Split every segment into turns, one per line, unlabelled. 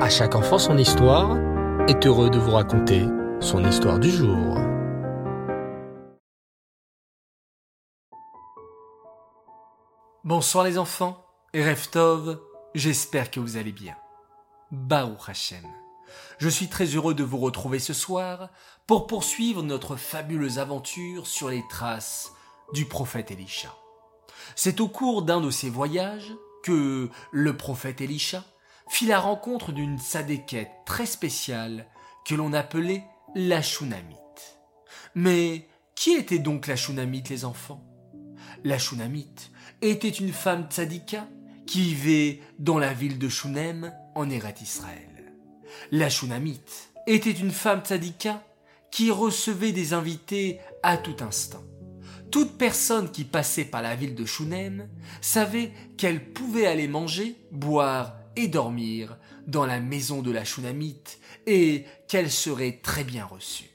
À chaque enfant son histoire est heureux de vous raconter son histoire du jour.
Bonsoir les enfants, Reftov, j'espère que vous allez bien. Baruch Hashem. Je suis très heureux de vous retrouver ce soir pour poursuivre notre fabuleuse aventure sur les traces du prophète Elisha. C'est au cours d'un de ces voyages que le prophète Elisha fit la rencontre d'une sadéquette très spéciale que l'on appelait la Shunamite. Mais qui était donc la Shunamite, les enfants? La Shunamite était une femme tzadika qui vivait dans la ville de Shunem en Eret Israël. La Shunamite était une femme tzadika qui recevait des invités à tout instant. Toute personne qui passait par la ville de Shunem savait qu'elle pouvait aller manger, boire dormir dans la maison de la Shunamite et qu'elle serait très bien reçue.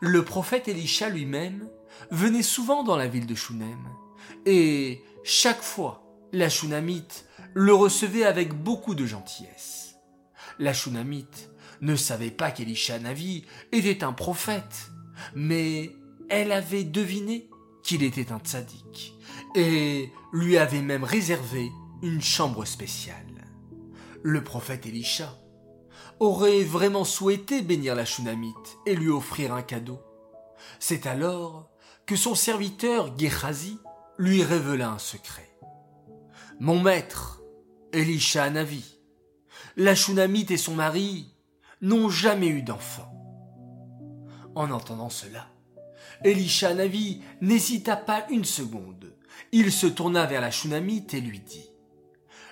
Le prophète Elisha lui-même venait souvent dans la ville de Shunem et chaque fois la Shunamite le recevait avec beaucoup de gentillesse. La Shunamite ne savait pas qu'Elisha Navi était un prophète, mais elle avait deviné qu'il était un tzaddik et lui avait même réservé une chambre spéciale le prophète Elisha, aurait vraiment souhaité bénir la Shunamite et lui offrir un cadeau. C'est alors que son serviteur Gehazi lui révéla un secret. Mon maître, Elisha Navi, la Shunamite et son mari n'ont jamais eu d'enfant. En entendant cela, Elisha Navi n'hésita pas une seconde. Il se tourna vers la Shunamite et lui dit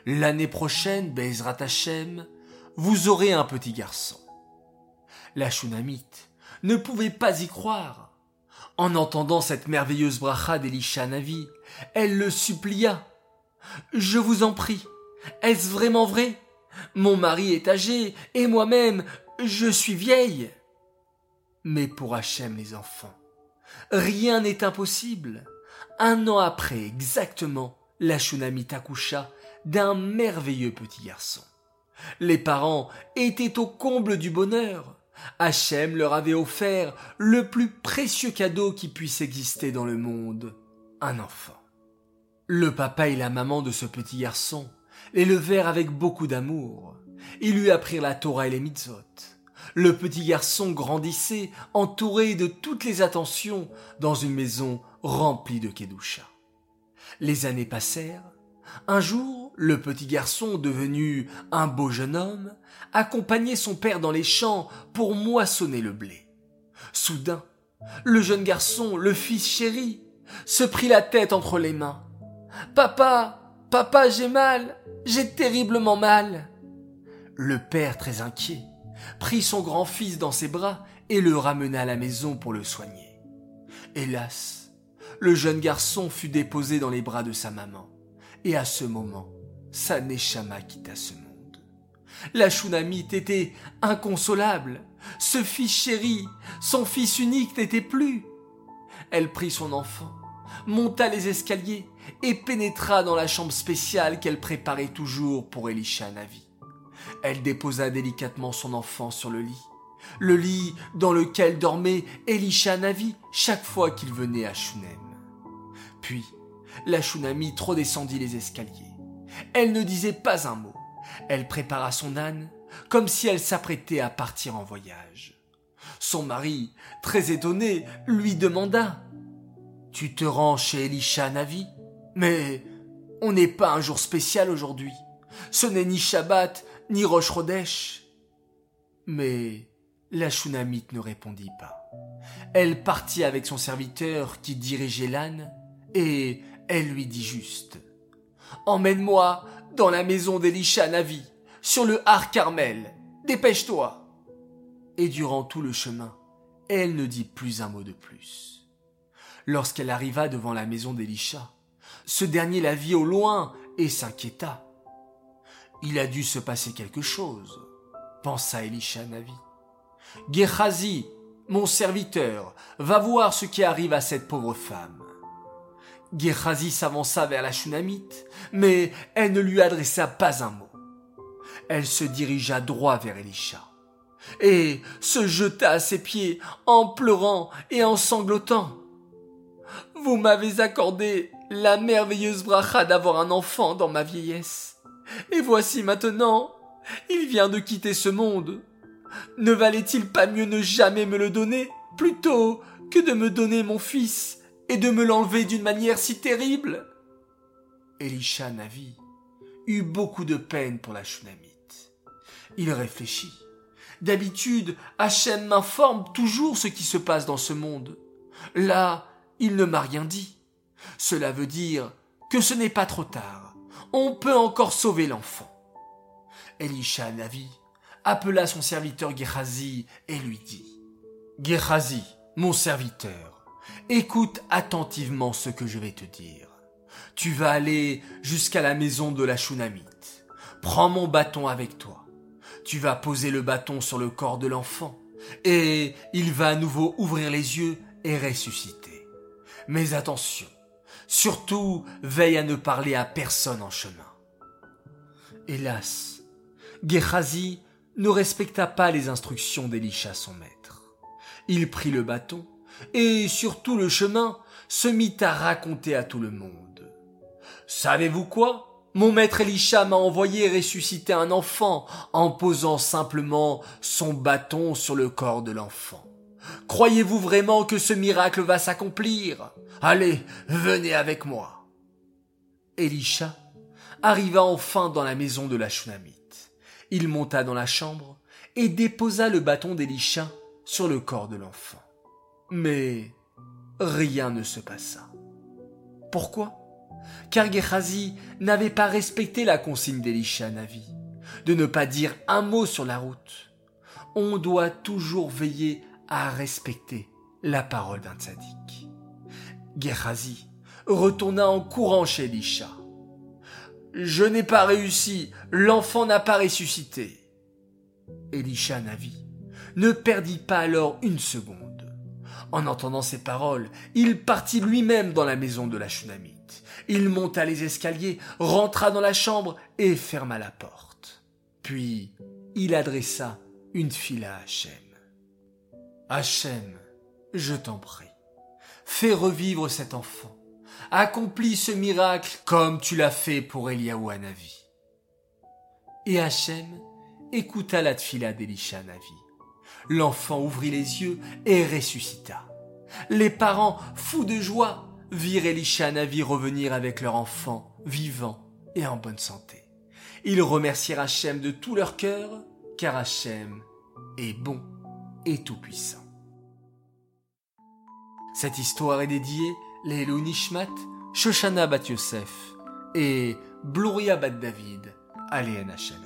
L'année prochaine, Bezrat Hashem, vous aurez un petit garçon. La Shunamite ne pouvait pas y croire. En entendant cette merveilleuse bracha d'Elisha Navi, elle le supplia. Je vous en prie, est-ce vraiment vrai? Mon mari est âgé, et moi-même, je suis vieille. Mais pour Hachem les enfants, rien n'est impossible. Un an après exactement, la Shunamite accoucha d'un merveilleux petit garçon. Les parents étaient au comble du bonheur. Hachem leur avait offert le plus précieux cadeau qui puisse exister dans le monde, un enfant. Le papa et la maman de ce petit garçon l'élevèrent avec beaucoup d'amour. Ils lui apprirent la Torah et les mitzvot. Le petit garçon grandissait entouré de toutes les attentions dans une maison remplie de Kedusha. Les années passèrent. Un jour, le petit garçon, devenu un beau jeune homme, accompagnait son père dans les champs pour moissonner le blé. Soudain, le jeune garçon, le fils chéri, se prit la tête entre les mains. Papa, papa, j'ai mal, j'ai terriblement mal. Le père, très inquiet, prit son grand-fils dans ses bras et le ramena à la maison pour le soigner. Hélas, le jeune garçon fut déposé dans les bras de sa maman. Et à ce moment, sa Neshama quitta ce monde. La Shunamite était inconsolable. Ce fils chéri, son fils unique n'était plus. Elle prit son enfant, monta les escaliers et pénétra dans la chambre spéciale qu'elle préparait toujours pour Elisha Navi. Elle déposa délicatement son enfant sur le lit, le lit dans lequel dormait Elisha Navi chaque fois qu'il venait à Shunem. Puis, la Shunamite redescendit les escaliers. Elle ne disait pas un mot. Elle prépara son âne, comme si elle s'apprêtait à partir en voyage. Son mari, très étonné, lui demanda Tu te rends chez Elisha Navi? Mais on n'est pas un jour spécial aujourd'hui. Ce n'est ni Shabbat, ni Rosh Chodesh. Mais la Shunamite ne répondit pas. Elle partit avec son serviteur qui dirigeait l'âne, et elle lui dit juste Emmène-moi dans la maison d'Elisha Navi, sur le Har Carmel. Dépêche-toi. Et durant tout le chemin, elle ne dit plus un mot de plus. Lorsqu'elle arriva devant la maison d'Elisha, ce dernier la vit au loin et s'inquiéta. Il a dû se passer quelque chose, pensa Elisha Navi. Gehazi, mon serviteur, va voir ce qui arrive à cette pauvre femme. Gehazi s'avança vers la Shunamite, mais elle ne lui adressa pas un mot. elle se dirigea droit vers Elisha et se jeta à ses pieds en pleurant et en sanglotant. Vous m'avez accordé la merveilleuse bracha d'avoir un enfant dans ma vieillesse. Et voici maintenant, il vient de quitter ce monde. Ne valait-il pas mieux ne jamais me le donner, plutôt que de me donner mon fils et de me l'enlever d'une manière si terrible? Elisha Navi eut beaucoup de peine pour la Shunamite. Il réfléchit. D'habitude, Hachem m'informe toujours ce qui se passe dans ce monde. Là, il ne m'a rien dit. Cela veut dire que ce n'est pas trop tard. On peut encore sauver l'enfant. Elisha Navi appela son serviteur Gehazi et lui dit Gehazi, mon serviteur, écoute attentivement ce que je vais te dire. Tu vas aller jusqu'à la maison de la Shunamite. Prends mon bâton avec toi. Tu vas poser le bâton sur le corps de l'enfant, et il va à nouveau ouvrir les yeux et ressusciter. Mais attention, surtout veille à ne parler à personne en chemin. Hélas, Gehazi ne respecta pas les instructions d'Elisha son maître. Il prit le bâton et sur tout le chemin se mit à raconter à tout le monde. Savez-vous quoi? Mon maître Elisha m'a envoyé ressusciter un enfant en posant simplement son bâton sur le corps de l'enfant. Croyez-vous vraiment que ce miracle va s'accomplir? Allez, venez avec moi. Elisha arriva enfin dans la maison de la Shunamite. Il monta dans la chambre et déposa le bâton d'Elisha sur le corps de l'enfant. Mais rien ne se passa. Pourquoi? Car Gehazi n'avait pas respecté la consigne d'Elisha Navi, de ne pas dire un mot sur la route. On doit toujours veiller à respecter la parole d'un tzaddik. Gehazi retourna en courant chez Elisha. Je n'ai pas réussi, l'enfant n'a pas ressuscité. Elisha Navi ne perdit pas alors une seconde. En entendant ces paroles, il partit lui-même dans la maison de la Shunamite. Il monta les escaliers, rentra dans la chambre et ferma la porte. Puis il adressa une file à Hachem. Hachem, je t'en prie, fais revivre cet enfant accomplis ce miracle comme tu l'as fait pour Eliaou Navi. Et Hachem écouta la tfila d'Elisha Navi. L'enfant ouvrit les yeux et ressuscita. Les parents, fous de joie, virent Elisha Navi revenir avec leur enfant, vivant et en bonne santé. Ils remercièrent Hachem de tout leur cœur, car Hachem est bon et tout-puissant. Cette histoire est dédiée les Nishmat, Shoshana Bat Yosef et Bloria Bat David, Aléana Shalom.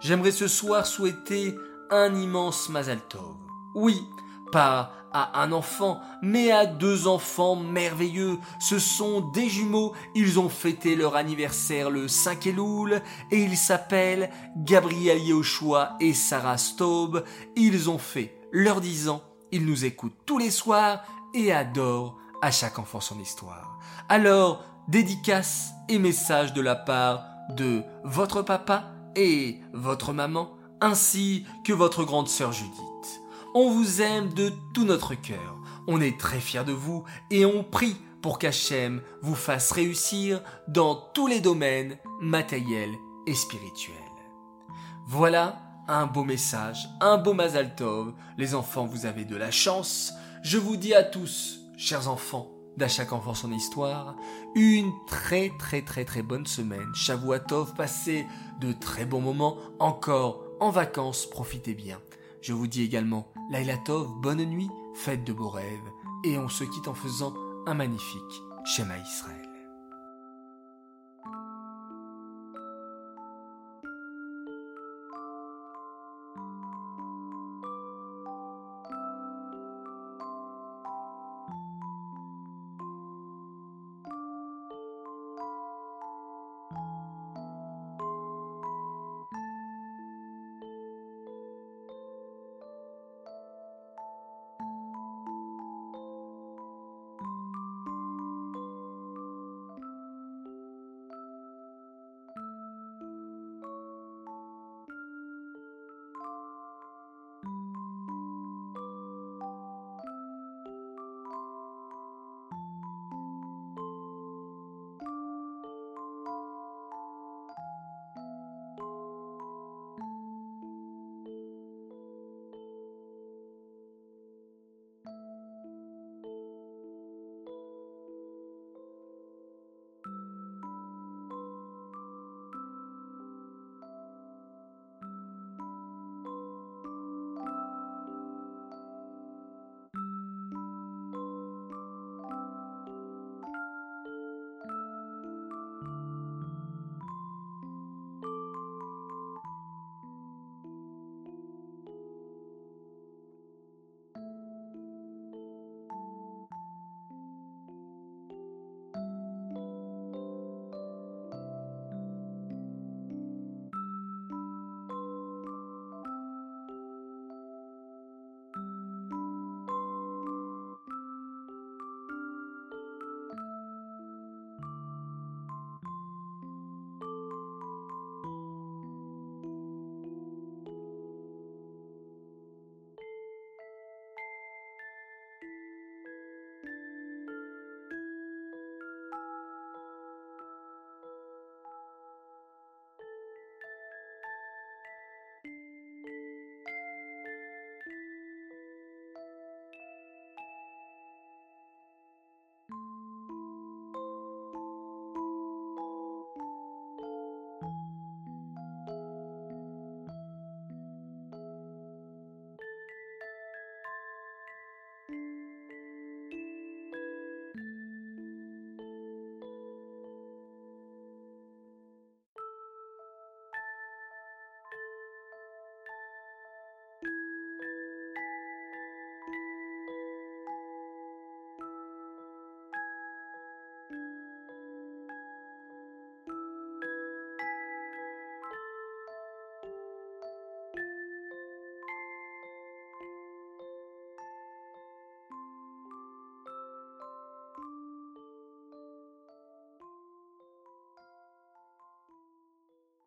J'aimerais ce soir souhaiter un immense Mazal Tov. Oui, pas à un enfant, mais à deux enfants merveilleux. Ce sont des jumeaux, ils ont fêté leur anniversaire le 5 Elul, et ils s'appellent Gabriel Yehoshua et Sarah Staub. Ils ont fait leurs dix ans, ils nous écoutent tous les soirs et adorent à chaque enfant son histoire. Alors, dédicace et message de la part de votre papa et votre maman, ainsi que votre grande sœur Judith. On vous aime de tout notre cœur. On est très fiers de vous et on prie pour qu'Hachem vous fasse réussir dans tous les domaines matériels et spirituels. Voilà un beau message, un beau Mazal Tov. Les enfants, vous avez de la chance. Je vous dis à tous chers enfants, d'à chaque enfant son histoire, une très très très très bonne semaine. Shavuatov, passez de très bons moments encore en vacances, profitez bien. Je vous dis également Lailatov, bonne nuit, faites de beaux rêves, et on se quitte en faisant un magnifique schéma Israël.